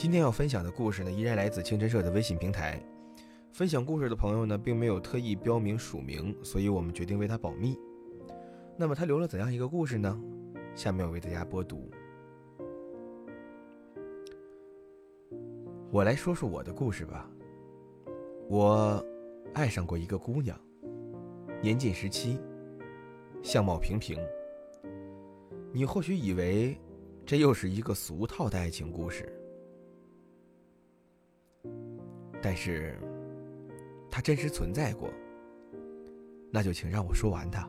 今天要分享的故事呢，依然来自清晨社的微信平台。分享故事的朋友呢，并没有特意标明署名，所以我们决定为他保密。那么他留了怎样一个故事呢？下面我为大家播读。我来说说我的故事吧。我爱上过一个姑娘，年近十七，相貌平平。你或许以为这又是一个俗套的爱情故事，但是它真实存在过。那就请让我说完它。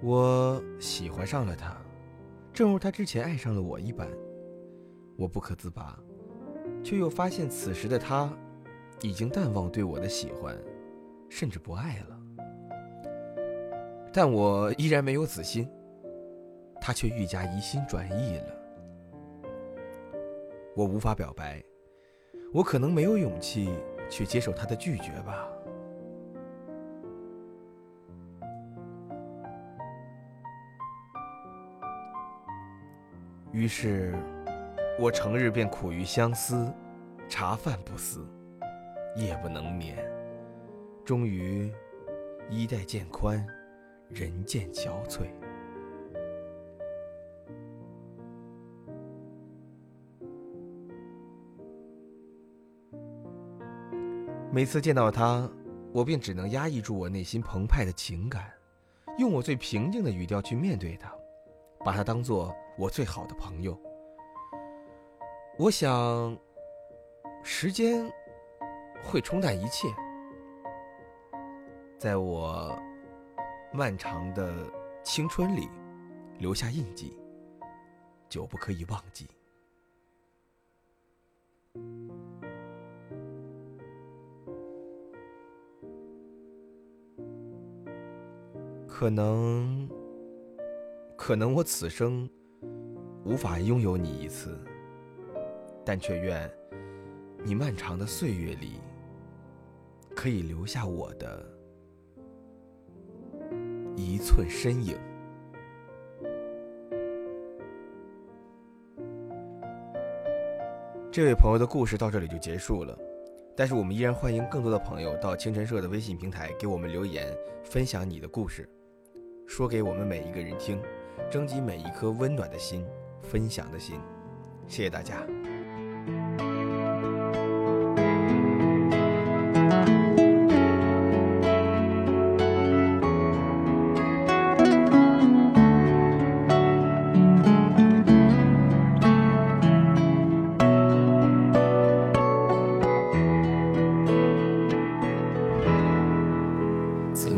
我喜欢上了他，正如他之前爱上了我一般。我不可自拔，却又发现此时的他，已经淡忘对我的喜欢，甚至不爱了。但我依然没有死心，他却愈加疑心转意了。我无法表白，我可能没有勇气去接受他的拒绝吧。于是，我成日便苦于相思，茶饭不思，夜不能眠。终于，衣带渐宽，人渐憔悴。每次见到他，我便只能压抑住我内心澎湃的情感，用我最平静的语调去面对他，把他当做。我最好的朋友，我想，时间会冲淡一切，在我漫长的青春里留下印记，久不可以忘记。可能，可能我此生。无法拥有你一次，但却愿你漫长的岁月里可以留下我的一寸身影。这位朋友的故事到这里就结束了，但是我们依然欢迎更多的朋友到清晨社的微信平台给我们留言，分享你的故事，说给我们每一个人听，征集每一颗温暖的心。分享的心，谢谢大家。